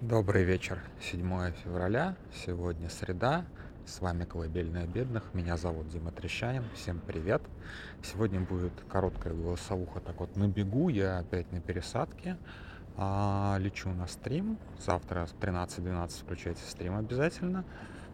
Добрый вечер, 7 февраля, сегодня среда, с вами Колыбельная Бедных, меня зовут Дима Трещанин, всем привет. Сегодня будет короткая голосовуха, так вот на бегу, я опять на пересадке, а, лечу на стрим, завтра в 13.12 включайте стрим обязательно,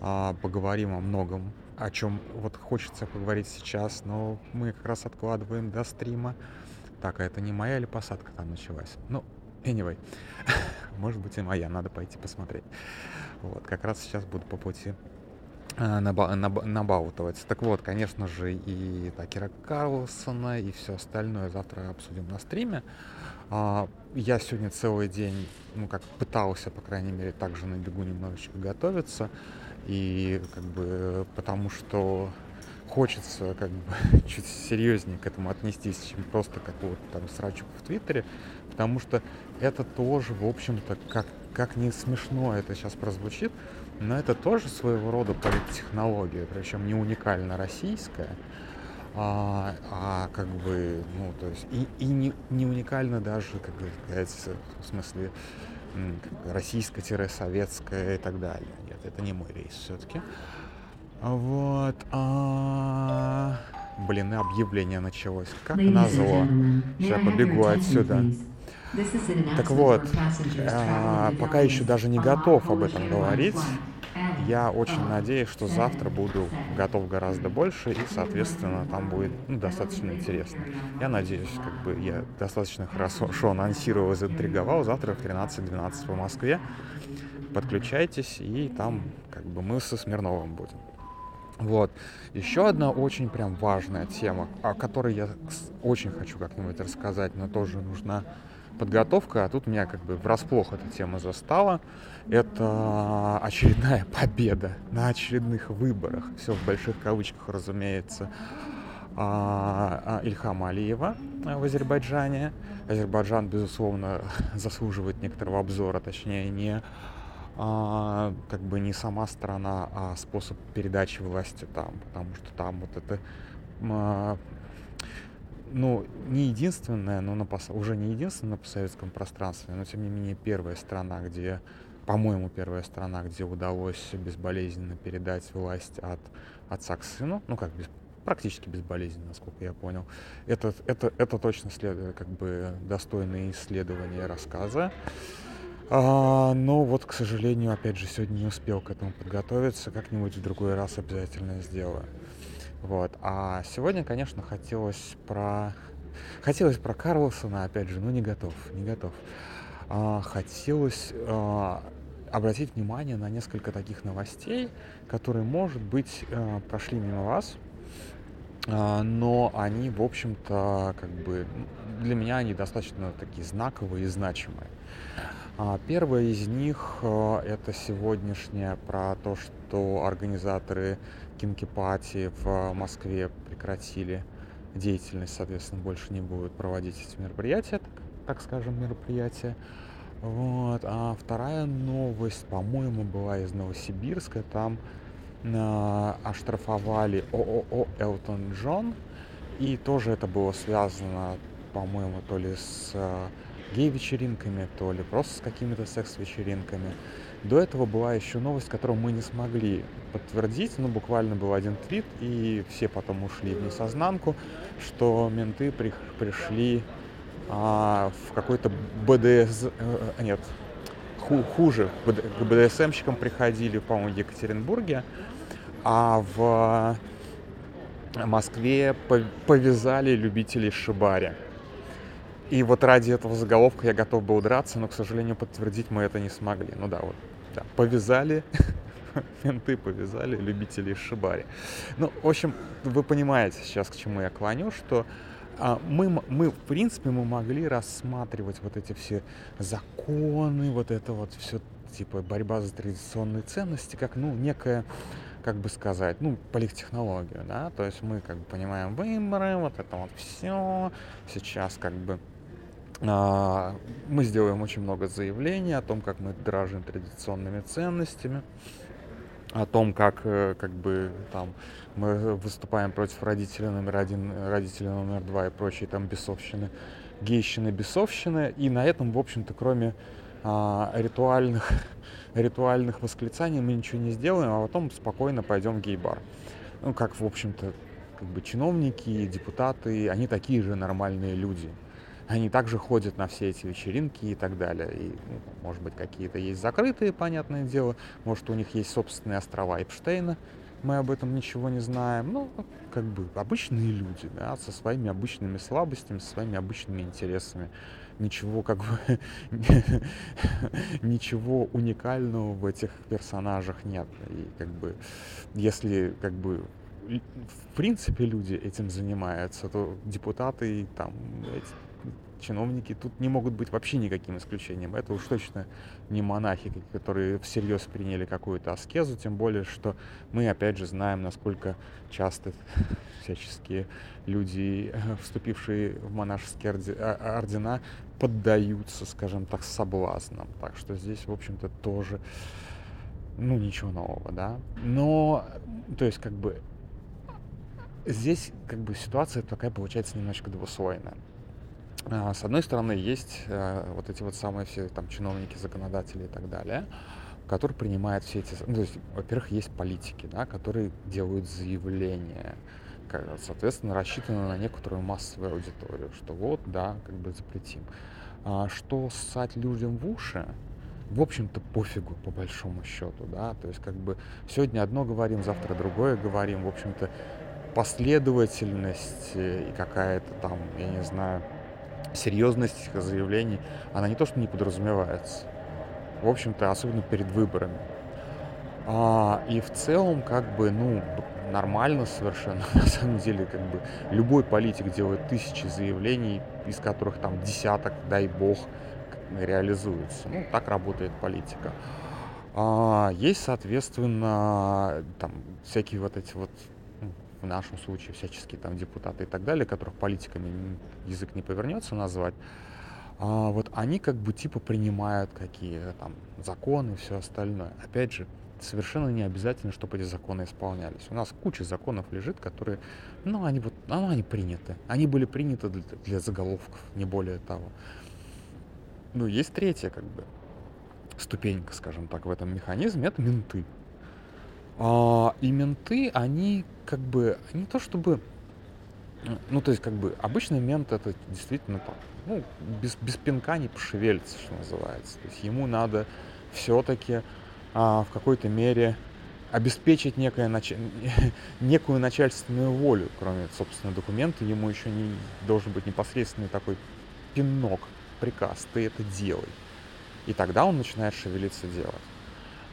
а, поговорим о многом, о чем вот хочется поговорить сейчас, но мы как раз откладываем до стрима. Так, а это не моя или посадка там началась? Ну, Anyway, может быть и моя, надо пойти посмотреть. Вот, как раз сейчас буду по пути э, наба- наба- набаутывать. Так вот, конечно же, и Такера Карлсона, и все остальное завтра обсудим на стриме. А, я сегодня целый день, ну, как пытался, по крайней мере, также на бегу немножечко готовиться. И как бы потому что хочется как бы чуть серьезнее к этому отнестись, чем просто какого-то там срачку в Твиттере, потому что это тоже, в общем-то, как, как не смешно это сейчас прозвучит, но это тоже своего рода политтехнология, причем не уникально российская, а, а как бы, ну, то есть, и, и не, не уникально даже, как бы сказать, в смысле, российско-советская и так далее. Нет, это не мой рейс все-таки. Вот. А... Блин, и объявление началось. Как назло. Сейчас побегу отсюда. Так вот, а, пока еще даже не готов об этом говорить. Я очень надеюсь, что завтра буду готов гораздо больше, и, соответственно, там будет ну, достаточно интересно. Я надеюсь, как бы я достаточно хорошо анонсировал и заинтриговал. Завтра в 13-12 по Москве. Подключайтесь, и там как бы мы со Смирновым будем. Вот. Еще одна очень прям важная тема, о которой я очень хочу как-нибудь рассказать, но тоже нужна подготовка, а тут меня как бы врасплох эта тема застала. Это очередная победа на очередных выборах, все в больших кавычках, разумеется, а, а, Ильхама Алиева в Азербайджане. Азербайджан, безусловно, заслуживает некоторого обзора, точнее, не а, как бы не сама страна, а способ передачи власти там, потому что там вот это а, ну, не единственная, но на, уже не единственная на постсоветском пространстве, но тем не менее первая страна, где, по-моему, первая страна, где удалось безболезненно передать власть от отца к сыну, ну как без, практически безболезненно, насколько я понял. Это, это, это точно след, как бы достойные исследования рассказа. А, но вот, к сожалению, опять же, сегодня не успел к этому подготовиться. Как-нибудь в другой раз обязательно сделаю. Вот. А сегодня, конечно, хотелось про... Хотелось про Карлсона, опять же, но не готов, не готов. А, хотелось а, обратить внимание на несколько таких новостей, которые, может быть, а, прошли мимо вас, а, но они, в общем-то, как бы для меня они достаточно такие знаковые и значимые. А, первая из них а, это сегодняшняя про то, что организаторы кинкипати в Москве прекратили деятельность, соответственно, больше не будут проводить эти мероприятия, так, так скажем, мероприятия. Вот. А вторая новость, по-моему, была из Новосибирска. Там э, оштрафовали ООО «Элтон Джон». И тоже это было связано, по-моему, то ли с э, гей-вечеринками, то ли просто с какими-то секс-вечеринками. До этого была еще новость, которую мы не смогли подтвердить, ну, буквально был один твит, и все потом ушли в несознанку, что менты при, пришли а, в какой-то БДС... Э, нет, ху, хуже, к БДСМщикам приходили, по-моему, в Екатеринбурге, а в Москве повязали любителей шибари. И вот ради этого заголовка я готов был драться, но, к сожалению, подтвердить мы это не смогли. Ну да, вот, да, повязали, менты повязали любителей шибари. Ну, в общем, вы понимаете сейчас, к чему я клоню, что а, мы, мы, в принципе, мы могли рассматривать вот эти все законы, вот это вот все, типа, борьба за традиционные ценности, как, ну, некая как бы сказать, ну, политтехнологию, да, то есть мы как бы понимаем выборы, вот это вот все, сейчас как бы мы сделаем очень много заявлений о том, как мы дорожим традиционными ценностями, о том, как, э, как бы там мы выступаем против родителя номер один, родителя номер два и прочие там бесовщины, гейщины, бесовщины. И на этом, в общем-то, кроме а, ритуальных, ритуальных восклицаний мы ничего не сделаем, а потом спокойно пойдем в гей-бар. Ну, как, в общем-то, как бы чиновники, депутаты, они такие же нормальные люди. Они также ходят на все эти вечеринки и так далее. И, ну, может быть, какие-то есть закрытые, понятное дело. Может, у них есть собственные острова Эпштейна. Мы об этом ничего не знаем. Ну, как бы обычные люди, да, со своими обычными слабостями, со своими обычными интересами. Ничего, как бы, ничего уникального в этих персонажах нет. И как бы, если как бы в принципе люди этим занимаются, то депутаты там эти, чиновники тут не могут быть вообще никаким исключением. Это уж точно не монахи, которые всерьез приняли какую-то аскезу, тем более, что мы опять же знаем, насколько часто всяческие люди, вступившие в монашеские а, ордена, поддаются, скажем так, соблазнам. Так что здесь, в общем-то, тоже, ну, ничего нового, да. Но, то есть, как бы, здесь, как бы, ситуация такая получается немножечко двуслойная. А, с одной стороны, есть э, вот эти вот самые все там чиновники, законодатели и так далее, которые принимают все эти... Ну, то есть, во-первых, есть политики, да, которые делают заявления, соответственно, рассчитаны на некоторую массовую аудиторию, что вот, да, как бы запретим. А что ссать людям в уши, в общем-то, пофигу, по большому счету, да, то есть, как бы, сегодня одно говорим, завтра другое говорим, в общем-то, последовательность и какая-то там, я не знаю, серьезность этих заявлений, она не то что не подразумевается, в общем-то, особенно перед выборами. А, и в целом, как бы, ну, нормально совершенно. На самом деле, как бы, любой политик делает тысячи заявлений, из которых там десяток, дай бог, реализуется. Ну, так работает политика. А, есть, соответственно, там всякие вот эти вот в нашем случае всяческие там депутаты и так далее, которых политиками язык не повернется назвать, а вот они как бы типа принимают какие-то там законы и все остальное. Опять же, совершенно не обязательно, чтобы эти законы исполнялись. У нас куча законов лежит, которые, ну, они вот, ну, они приняты. Они были приняты для, для заголовков, не более того. Ну, есть третья, как бы, ступенька, скажем так, в этом механизме, это менты. А, и менты, они как бы, не то чтобы, ну, то есть, как бы, обычный мент это действительно там, ну, без, без пинка не пошевелится, что называется. То есть ему надо все-таки а, в какой-то мере обеспечить некое нач... некую начальственную волю, кроме, собственно, документа, ему еще не должен быть непосредственный такой пинок, приказ, ты это делай. И тогда он начинает шевелиться делать.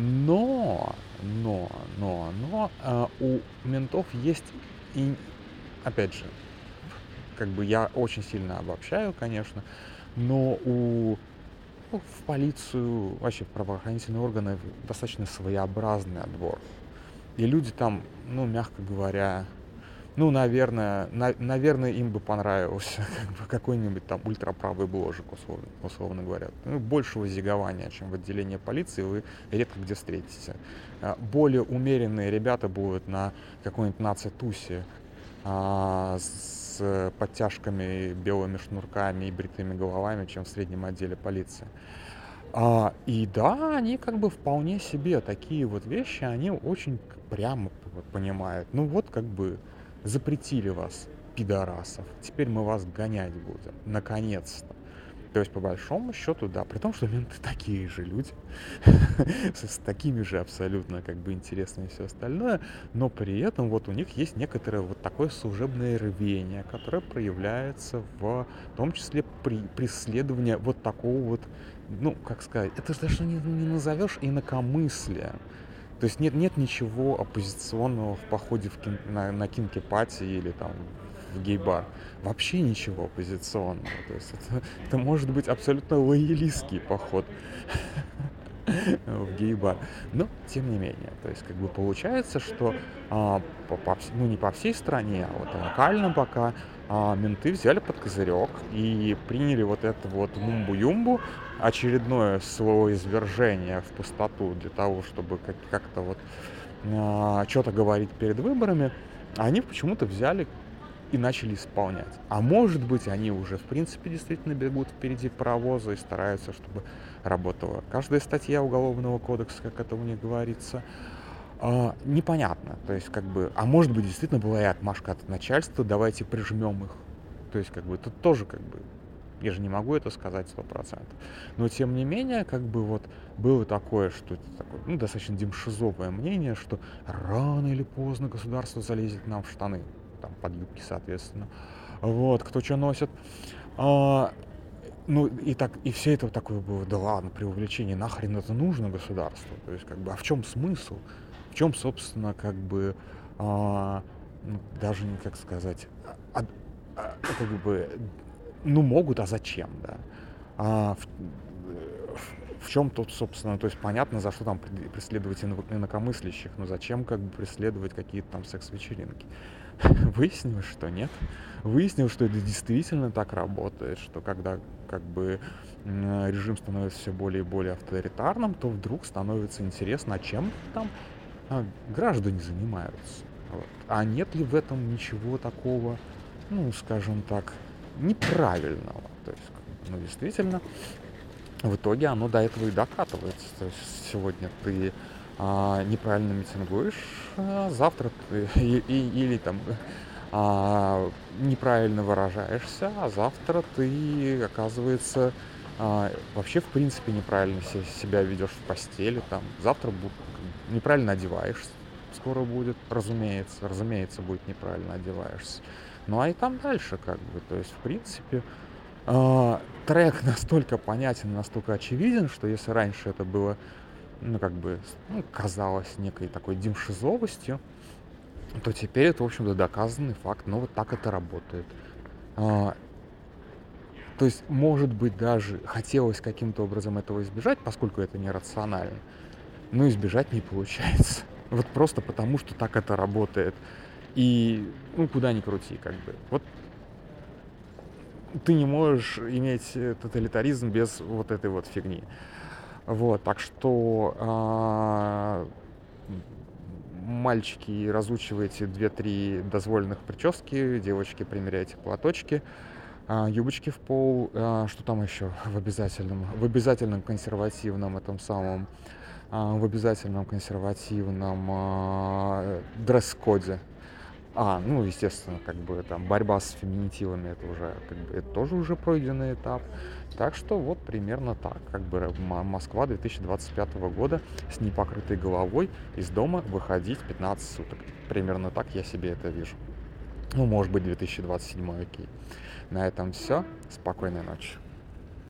Но, но, но, но э, у ментов есть и, опять же, как бы я очень сильно обобщаю, конечно, но у ну, в полицию, вообще в правоохранительные органы достаточно своеобразный отбор. И люди там, ну, мягко говоря, ну, наверное, на, наверное, им бы понравился как бы, какой-нибудь там ультраправый бложик, условно, условно говоря. Ну, большего зигования, чем в отделении полиции, вы редко где встретите. А, более умеренные ребята будут на какой-нибудь наци-тусе а, с подтяжками, белыми шнурками и бритыми головами, чем в среднем отделе полиции. А, и да, они как бы вполне себе такие вот вещи, они очень прямо понимают. Ну вот как бы запретили вас, пидорасов, теперь мы вас гонять будем, наконец-то. То есть, по большому счету, да, при том, что менты такие же люди, с такими же абсолютно как бы интересными и все остальное, но при этом вот у них есть некоторое вот такое служебное рвение, которое проявляется в, том числе при преследовании вот такого вот, ну, как сказать, это же даже не, не назовешь инакомыслием. То есть нет, нет ничего оппозиционного в походе в кин, на, на кинки-пати или там в гей-бар. Вообще ничего оппозиционного. То есть это, это может быть абсолютно лоялистский поход в гей-бар. Но, тем не менее, то есть как бы получается, что а, по, по, ну не по всей стране, а вот локально пока а, менты взяли под козырек и приняли вот это вот мумбу-юмбу, очередное свое извержение в пустоту для того, чтобы как- как-то вот а, что-то говорить перед выборами, они почему-то взяли и начали исполнять. А может быть, они уже, в принципе, действительно бегут впереди паровоза и стараются, чтобы работала каждая статья Уголовного кодекса, как это у них говорится. А, непонятно. То есть, как бы, а может быть, действительно была и отмашка от начальства, давайте прижмем их. То есть, как бы, тут тоже, как бы, я же не могу это сказать сто процентов. Но, тем не менее, как бы, вот, было такое, что такое, ну, достаточно демшизовое мнение, что рано или поздно государство залезет нам в штаны, там, под юбки, соответственно. Вот, кто что носит. А, ну, и так, и все это такое было, да ладно, при увеличении нахрен это нужно государству? То есть, как бы, а в чем смысл? В чем, собственно, как бы, а, ну, даже не как сказать, а, а, как бы, ну, могут, а зачем, да? А, в, в чем тут, собственно, то есть понятно, за что там преследовать инакомыслящих, но зачем как бы преследовать какие-то там секс-вечеринки? Выяснилось, что нет. Выяснилось, что это действительно так работает, что когда как бы режим становится все более и более авторитарным, то вдруг становится интересно, а чем там а, граждане занимаются. Вот. А нет ли в этом ничего такого, ну, скажем так, неправильного? То есть, ну, действительно, в итоге оно до этого и докатывается. То есть сегодня ты а, неправильно митингуешь, а завтра ты и, и, или там а, неправильно выражаешься, а завтра ты, оказывается, а, вообще в принципе неправильно себя ведешь в постели, там, завтра неправильно одеваешься, скоро будет, разумеется, разумеется, будет неправильно одеваешься. Ну а и там дальше как бы, то есть в принципе э, трек настолько понятен, настолько очевиден, что если раньше это было, ну как бы, ну, казалось некой такой демшизовостью, то теперь это, в общем-то, доказанный факт, но вот так это работает. А, то есть, может быть, даже хотелось каким-то образом этого избежать, поскольку это нерационально, но избежать не получается. Вот просто потому, что так это работает. И, ну, куда ни крути, как бы. Вот ты не можешь иметь тоталитаризм без вот этой вот фигни. Вот, так что а, мальчики разучиваете 2-3 дозволенных прически, девочки примеряйте платочки, а, юбочки в пол, а, что там еще в обязательном, в обязательном консервативном этом самом, в обязательном консервативном дресс-коде. А, ну, естественно, как бы там борьба с феминитивами, это уже, как бы, это тоже уже пройденный этап. Так что вот примерно так, как бы Москва 2025 года с непокрытой головой из дома выходить 15 суток. Примерно так я себе это вижу. Ну, может быть, 2027, окей. На этом все. Спокойной ночи.